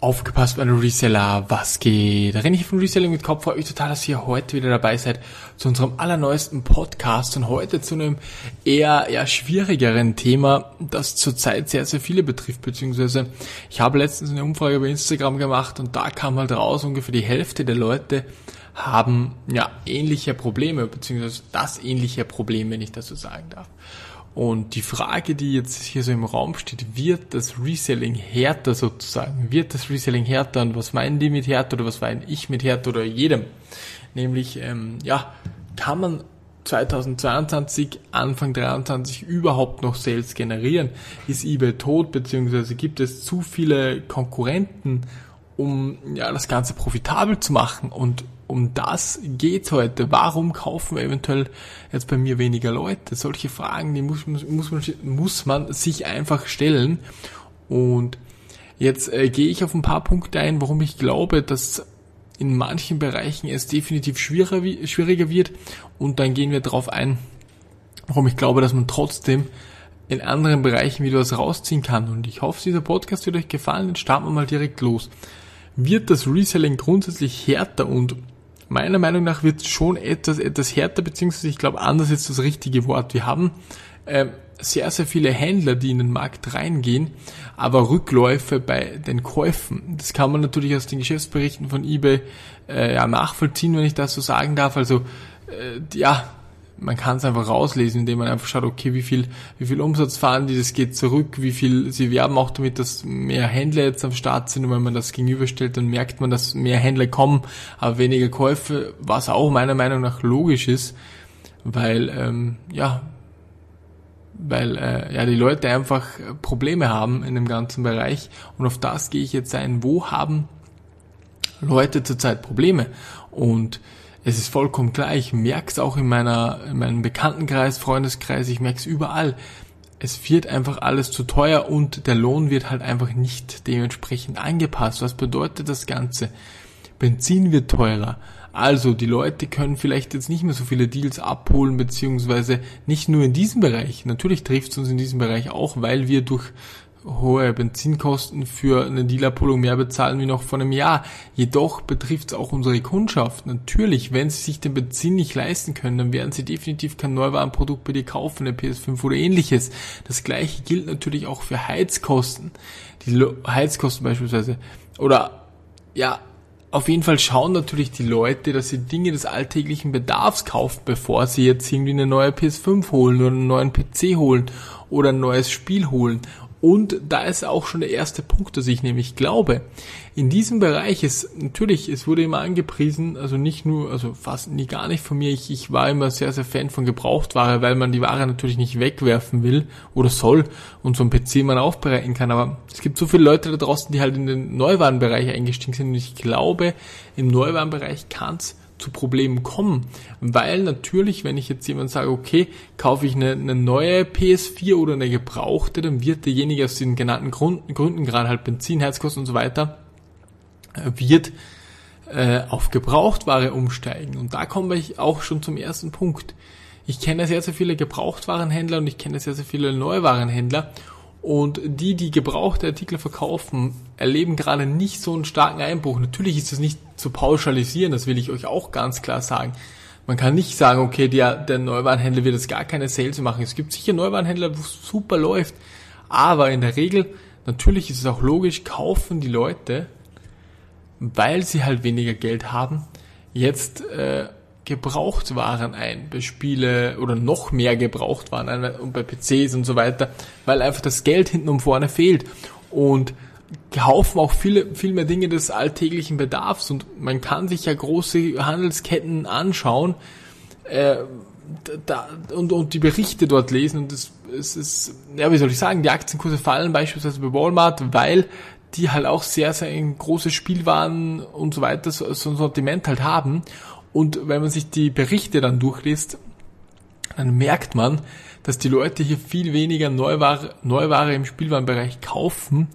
Aufgepasst, meine Reseller, was geht? Renne ich von Reselling mit Kopf, freut mich total, dass ihr heute wieder dabei seid zu unserem allerneuesten Podcast und heute zu einem eher, eher schwierigeren Thema, das zurzeit sehr, sehr viele betrifft, beziehungsweise ich habe letztens eine Umfrage bei Instagram gemacht und da kam halt raus, ungefähr die Hälfte der Leute haben ja ähnliche Probleme, beziehungsweise das ähnliche Problem, wenn ich das so sagen darf. Und die Frage, die jetzt hier so im Raum steht, wird das Reselling härter sozusagen? Wird das Reselling härter? Und was meinen die mit härter oder was meine ich mit härter oder jedem? Nämlich, ähm, ja, kann man 2022, Anfang 2023 überhaupt noch Sales generieren? Ist eBay tot, beziehungsweise gibt es zu viele Konkurrenten, um ja, das Ganze profitabel zu machen? Und um das geht's heute. Warum kaufen eventuell jetzt bei mir weniger Leute? Solche Fragen, die muss, muss, man, muss man sich einfach stellen. Und jetzt äh, gehe ich auf ein paar Punkte ein, warum ich glaube, dass in manchen Bereichen es definitiv schwieriger, schwieriger wird. Und dann gehen wir darauf ein, warum ich glaube, dass man trotzdem in anderen Bereichen wieder was rausziehen kann. Und ich hoffe, dieser Podcast wird euch gefallen. Dann starten wir mal direkt los. Wird das Reselling grundsätzlich härter und meiner Meinung nach wird schon etwas, etwas härter, beziehungsweise ich glaube, anders ist das richtige Wort. Wir haben äh, sehr, sehr viele Händler, die in den Markt reingehen, aber Rückläufe bei den Käufen. Das kann man natürlich aus den Geschäftsberichten von eBay äh, ja, nachvollziehen, wenn ich das so sagen darf. Also äh, ja, man kann es einfach rauslesen, indem man einfach schaut, okay, wie viel, wie viel Umsatz fahren die, das geht zurück, wie viel, sie werben auch damit, dass mehr Händler jetzt am Start sind. Und wenn man das gegenüberstellt, dann merkt man, dass mehr Händler kommen, aber weniger Käufe, was auch meiner Meinung nach logisch ist, weil, ähm, ja, weil äh, ja die Leute einfach Probleme haben in dem ganzen Bereich. Und auf das gehe ich jetzt ein, wo haben Leute zurzeit Probleme? Und es ist vollkommen gleich. Ich merke es auch in, meiner, in meinem Bekanntenkreis, Freundeskreis, ich merke es überall. Es wird einfach alles zu teuer und der Lohn wird halt einfach nicht dementsprechend angepasst. Was bedeutet das Ganze? Benzin wird teurer. Also die Leute können vielleicht jetzt nicht mehr so viele Deals abholen, beziehungsweise nicht nur in diesem Bereich. Natürlich trifft es uns in diesem Bereich auch, weil wir durch hohe Benzinkosten für eine Dealerpolung mehr bezahlen wie noch vor einem Jahr. Jedoch betrifft es auch unsere Kundschaft. Natürlich, wenn sie sich den Benzin nicht leisten können, dann werden sie definitiv kein Neuwarenprodukt bei dir kaufen, eine PS5 oder ähnliches. Das gleiche gilt natürlich auch für Heizkosten. Die Heizkosten beispielsweise. Oder ja, auf jeden Fall schauen natürlich die Leute, dass sie Dinge des alltäglichen Bedarfs kaufen, bevor sie jetzt irgendwie eine neue PS5 holen oder einen neuen PC holen oder ein neues Spiel holen. Und da ist auch schon der erste Punkt, dass ich nämlich glaube, in diesem Bereich ist natürlich, es wurde immer angepriesen, also nicht nur, also fast nie gar nicht von mir, ich, ich war immer sehr, sehr Fan von Gebrauchtware, weil man die Ware natürlich nicht wegwerfen will oder soll und so ein PC man aufbereiten kann. Aber es gibt so viele Leute da draußen, die halt in den Neuwarenbereich eingestiegen sind und ich glaube, im Neuwarenbereich kann es zu Problemen kommen. Weil natürlich, wenn ich jetzt jemand sage, okay, kaufe ich eine, eine neue PS4 oder eine gebrauchte, dann wird derjenige aus den genannten Gründen, Gründen gerade halt Benzin, Heizkosten und so weiter, äh, wird äh, auf Gebrauchtware umsteigen. Und da komme ich auch schon zum ersten Punkt. Ich kenne sehr, sehr viele Gebrauchtwarenhändler und ich kenne sehr, sehr viele Neuwarenhändler und die, die gebrauchte Artikel verkaufen, erleben gerade nicht so einen starken Einbruch. Natürlich ist das nicht zu pauschalisieren, das will ich euch auch ganz klar sagen. Man kann nicht sagen, okay, der, der Neuwarenhändler wird jetzt gar keine Sales machen. Es gibt sicher Neuwarenhändler, wo es super läuft. Aber in der Regel, natürlich ist es auch logisch, kaufen die Leute, weil sie halt weniger Geld haben, jetzt äh, Gebrauchtwaren ein, bei Spiele oder noch mehr Gebrauchtwaren ein und bei PCs und so weiter, weil einfach das Geld hinten und vorne fehlt und kaufen auch viele, viel mehr Dinge des alltäglichen Bedarfs und man kann sich ja große Handelsketten anschauen äh, da, und, und die Berichte dort lesen und es, es ist, ja wie soll ich sagen, die Aktienkurse fallen beispielsweise bei Walmart, weil die halt auch sehr, sehr ein großes Spielwaren und so weiter, so, so ein Sortiment halt haben und wenn man sich die Berichte dann durchliest, dann merkt man, dass die Leute hier viel weniger Neuware, Neuware im Spielwarenbereich kaufen,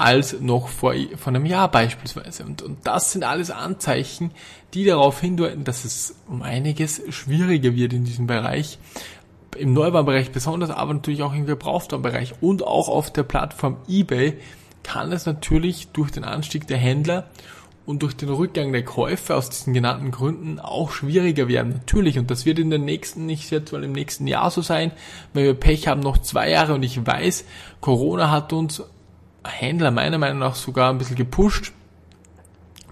als noch vor, vor einem Jahr beispielsweise. Und, und das sind alles Anzeichen, die darauf hindeuten, dass es um einiges schwieriger wird in diesem Bereich. Im Neuwarenbereich besonders, aber natürlich auch im Gebrauchtwarenbereich und auch auf der Plattform eBay kann es natürlich durch den Anstieg der Händler und durch den Rückgang der Käufe aus diesen genannten Gründen auch schwieriger werden. Natürlich, und das wird in den nächsten, nicht jetzt mal im nächsten Jahr so sein, wenn wir Pech haben, noch zwei Jahre und ich weiß, Corona hat uns Händler meiner Meinung nach sogar ein bisschen gepusht,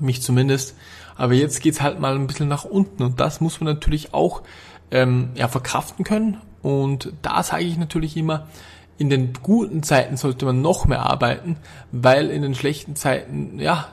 mich zumindest, aber jetzt geht's halt mal ein bisschen nach unten und das muss man natürlich auch ähm, ja, verkraften können und da sage ich natürlich immer, in den guten Zeiten sollte man noch mehr arbeiten, weil in den schlechten Zeiten, ja,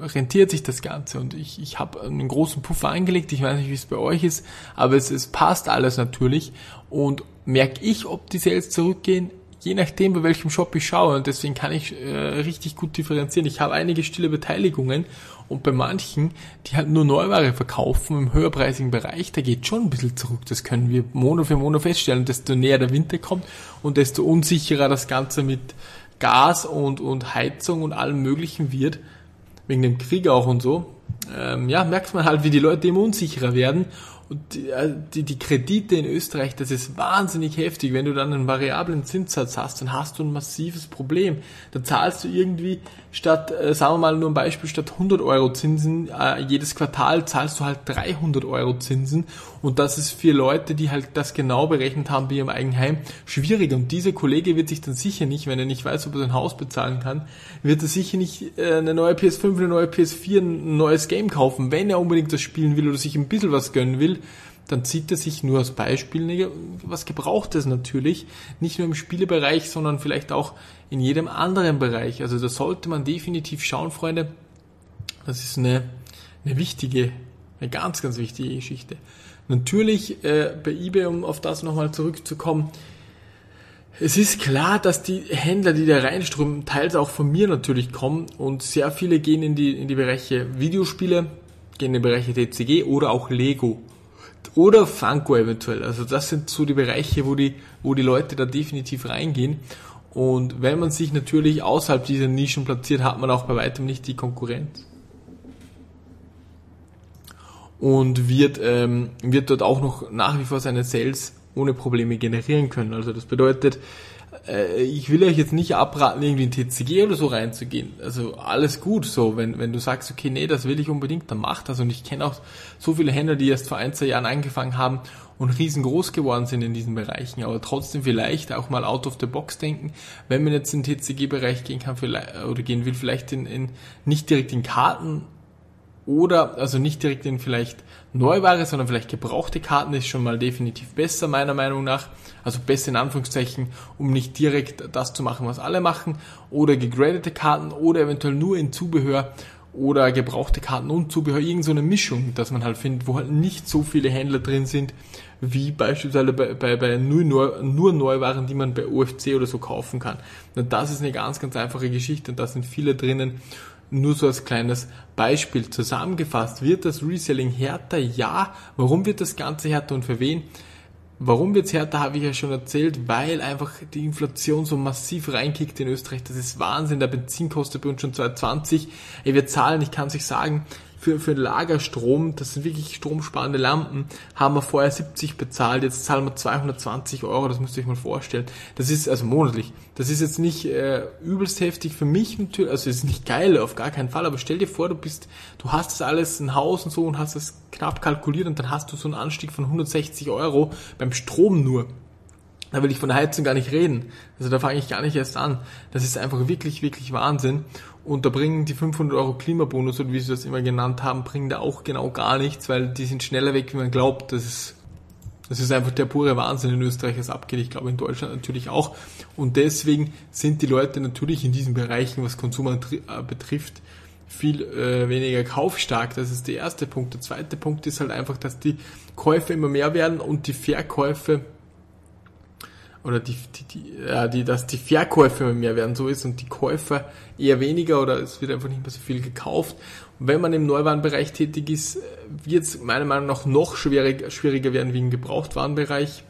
rentiert sich das Ganze. Und ich, ich habe einen großen Puffer angelegt. Ich weiß nicht, wie es bei euch ist, aber es, es passt alles natürlich. Und merke ich, ob die Sales zurückgehen? Je nachdem, bei welchem Shop ich schaue. Und deswegen kann ich äh, richtig gut differenzieren. Ich habe einige stille Beteiligungen und bei manchen, die halt nur Neuware verkaufen im höherpreisigen Bereich, da geht schon ein bisschen zurück. Das können wir Monat für Monat feststellen. desto näher der Winter kommt und desto unsicherer das Ganze mit Gas und, und Heizung und allem Möglichen wird, wegen dem Krieg auch und so, ähm, ja, merkt man halt, wie die Leute immer unsicherer werden. Und die, äh, die, die Kredite in Österreich, das ist wahnsinnig heftig. Wenn du dann einen variablen Zinssatz hast, dann hast du ein massives Problem. Da zahlst du irgendwie statt, äh, sagen wir mal nur ein Beispiel, statt 100 Euro Zinsen äh, jedes Quartal zahlst du halt 300 Euro Zinsen. Und das ist für Leute, die halt das genau berechnet haben wie im Eigenheim, schwierig. Und dieser Kollege wird sich dann sicher nicht, wenn er nicht weiß, ob er sein Haus bezahlen kann, wird er sicher nicht eine neue PS5, eine neue PS4, ein neues Game kaufen, wenn er unbedingt das spielen will oder sich ein bisschen was gönnen will dann zieht er sich nur als Beispiel was Gebrauchtes natürlich, nicht nur im Spielebereich, sondern vielleicht auch in jedem anderen Bereich. Also da sollte man definitiv schauen, Freunde. Das ist eine, eine wichtige, eine ganz, ganz wichtige Geschichte. Natürlich äh, bei eBay, um auf das nochmal zurückzukommen, es ist klar, dass die Händler, die da reinströmen, teils auch von mir natürlich kommen und sehr viele gehen in die, in die Bereiche Videospiele, gehen in die Bereiche TCG oder auch Lego. Oder Funko eventuell. Also das sind so die Bereiche, wo die, wo die Leute da definitiv reingehen. Und wenn man sich natürlich außerhalb dieser Nischen platziert, hat man auch bei weitem nicht die Konkurrenz. Und wird, ähm, wird dort auch noch nach wie vor seine Sales ohne Probleme generieren können. Also das bedeutet, äh, ich will euch jetzt nicht abraten, irgendwie in TCG oder so reinzugehen. Also alles gut so, wenn, wenn du sagst, okay, nee, das will ich unbedingt, dann mach das. Und ich kenne auch so viele Händler, die erst vor ein, zwei Jahren angefangen haben und riesengroß geworden sind in diesen Bereichen, aber trotzdem vielleicht auch mal out of the box denken, wenn man jetzt in den TCG-Bereich gehen kann vielleicht, oder gehen will, vielleicht in, in nicht direkt in Karten oder also nicht direkt in vielleicht Neuware, sondern vielleicht gebrauchte Karten ist schon mal definitiv besser meiner Meinung nach. Also besser in Anführungszeichen, um nicht direkt das zu machen, was alle machen. Oder gegradete Karten oder eventuell nur in Zubehör oder gebrauchte Karten und Zubehör. Irgend so eine Mischung, dass man halt findet, wo halt nicht so viele Händler drin sind, wie beispielsweise bei, bei, bei nur, nur Neuwaren, die man bei OFC oder so kaufen kann. Und das ist eine ganz, ganz einfache Geschichte und da sind viele drinnen nur so als kleines Beispiel zusammengefasst. Wird das Reselling härter? Ja. Warum wird das Ganze härter und für wen? Warum wird's härter, habe ich ja schon erzählt, weil einfach die Inflation so massiv reinkickt in Österreich. Das ist Wahnsinn. Der Benzin kostet bei uns schon 2,20. Ey, wir zahlen, ich kann es euch sagen, für, für Lagerstrom, das sind wirklich stromsparende Lampen, haben wir vorher 70 bezahlt, jetzt zahlen wir 220 Euro, das müsst ihr euch mal vorstellen. Das ist also monatlich. Das ist jetzt nicht äh, übelst heftig für mich natürlich, also ist nicht geil, auf gar keinen Fall, aber stell dir vor, du bist, du hast das alles, ein Haus und so und hast das knapp kalkuliert und dann hast du so einen Anstieg von 160 Euro beim Strom nur. Da will ich von der Heizung gar nicht reden. Also da fange ich gar nicht erst an. Das ist einfach wirklich, wirklich Wahnsinn. Und da bringen die 500 Euro Klimabonus, oder wie sie das immer genannt haben, bringen da auch genau gar nichts, weil die sind schneller weg, wie man glaubt. Das ist, das ist einfach der pure Wahnsinn in Österreich, was abgeht. Ich glaube in Deutschland natürlich auch. Und deswegen sind die Leute natürlich in diesen Bereichen, was Konsum äh, betrifft, viel äh, weniger kaufstark. Das ist der erste Punkt. Der zweite Punkt ist halt einfach, dass die Käufe immer mehr werden und die Verkäufe oder die, die, die, ja, die, dass die Verkäufe mehr werden, so ist und die Käufer eher weniger oder es wird einfach nicht mehr so viel gekauft. Und wenn man im Neuwarenbereich tätig ist, wird es meiner Meinung nach noch schwierig, schwieriger werden wie im Gebrauchtwarenbereich.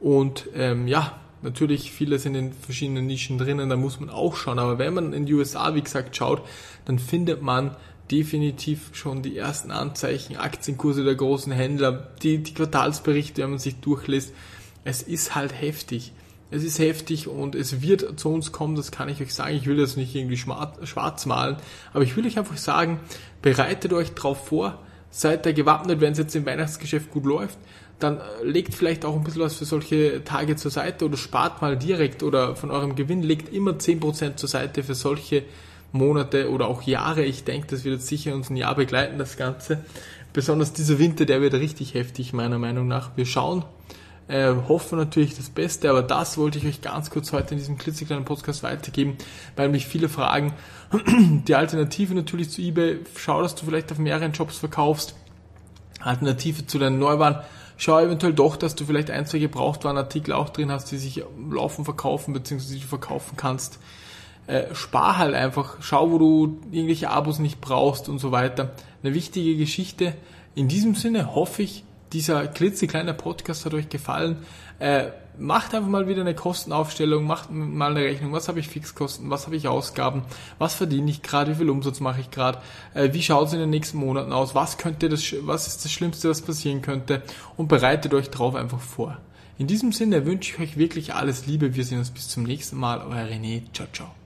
Und ähm, ja, natürlich viele sind in verschiedenen Nischen drinnen, da muss man auch schauen. Aber wenn man in die USA, wie gesagt, schaut, dann findet man definitiv schon die ersten Anzeichen, Aktienkurse der großen Händler, die, die Quartalsberichte, wenn man sich durchlässt, es ist halt heftig. Es ist heftig und es wird zu uns kommen, das kann ich euch sagen. Ich will das nicht irgendwie schwarz malen, aber ich will euch einfach sagen, bereitet euch darauf vor, seid da gewappnet, wenn es jetzt im Weihnachtsgeschäft gut läuft, dann äh, legt vielleicht auch ein bisschen was für solche Tage zur Seite oder spart mal direkt oder von eurem Gewinn legt immer 10% zur Seite für solche Monate oder auch Jahre. Ich denke, das wird jetzt sicher uns ein Jahr begleiten, das Ganze. Besonders dieser Winter, der wird richtig heftig, meiner Meinung nach. Wir schauen, äh, hoffen natürlich das Beste, aber das wollte ich euch ganz kurz heute in diesem klitzekleinen Podcast weitergeben, weil mich viele fragen. Die Alternative natürlich zu eBay, schau, dass du vielleicht auf mehreren Jobs verkaufst. Alternative zu deinen Neuwaren, schau eventuell doch, dass du vielleicht ein, zwei Gebrauchtwarenartikel auch drin hast, die sich laufen verkaufen, beziehungsweise die du verkaufen kannst. Äh, spar halt einfach, schau, wo du irgendwelche Abos nicht brauchst und so weiter. Eine wichtige Geschichte. In diesem Sinne hoffe ich, dieser klitzekleine Podcast hat euch gefallen. Äh, macht einfach mal wieder eine Kostenaufstellung, macht mal eine Rechnung, was habe ich Fixkosten, was habe ich Ausgaben, was verdiene ich gerade, wie viel Umsatz mache ich gerade, äh, wie schaut es in den nächsten Monaten aus, was könnte das, was ist das Schlimmste, was passieren könnte und bereitet euch drauf einfach vor. In diesem Sinne wünsche ich euch wirklich alles Liebe. Wir sehen uns bis zum nächsten Mal. Euer René. Ciao, ciao.